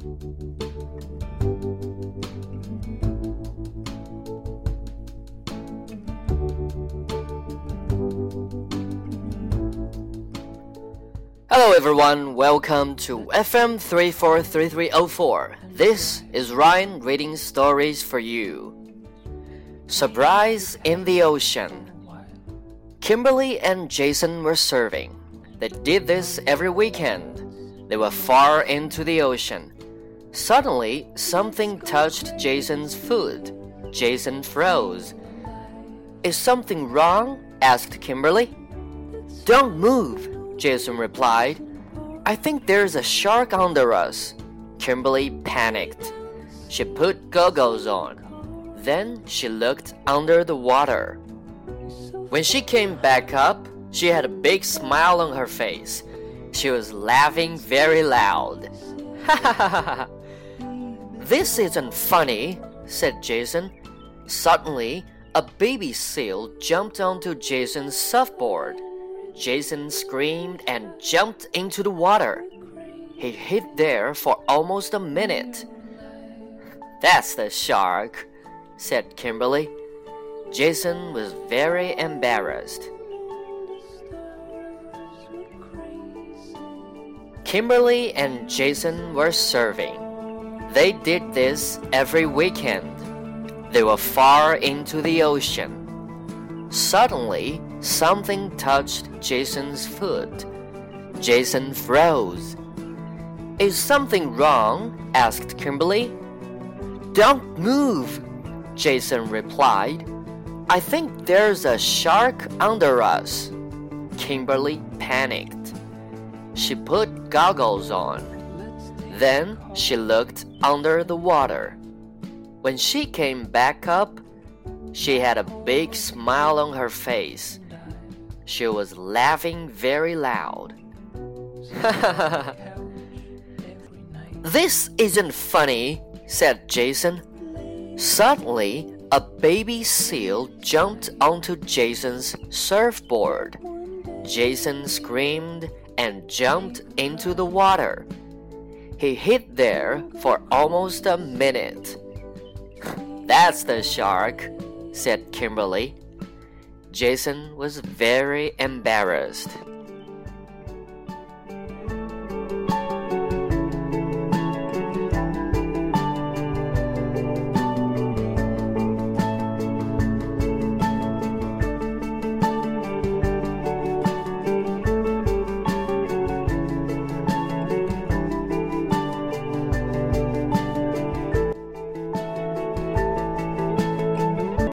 Hello everyone, welcome to FM 343304. This is Ryan reading stories for you. Surprise in the Ocean. Kimberly and Jason were surfing. They did this every weekend. They were far into the ocean. Suddenly, something touched Jason's foot. Jason froze. Is something wrong? asked Kimberly. Don't move, Jason replied. I think there's a shark under us. Kimberly panicked. She put goggles on. Then she looked under the water. When she came back up, she had a big smile on her face. She was laughing very loud. this isn't funny, said Jason. Suddenly, a baby seal jumped onto Jason's surfboard. Jason screamed and jumped into the water. He hid there for almost a minute. That's the shark, said Kimberly. Jason was very embarrassed. Kimberly and Jason were surfing. They did this every weekend. They were far into the ocean. Suddenly, something touched Jason's foot. Jason froze. Is something wrong? asked Kimberly. Don't move, Jason replied. I think there's a shark under us. Kimberly panicked. She put goggles on. Then she looked under the water. When she came back up, she had a big smile on her face. She was laughing very loud. this isn't funny, said Jason. Suddenly, a baby seal jumped onto Jason's surfboard. Jason screamed and jumped into the water. He hid there for almost a minute. That's the shark, said Kimberly. Jason was very embarrassed.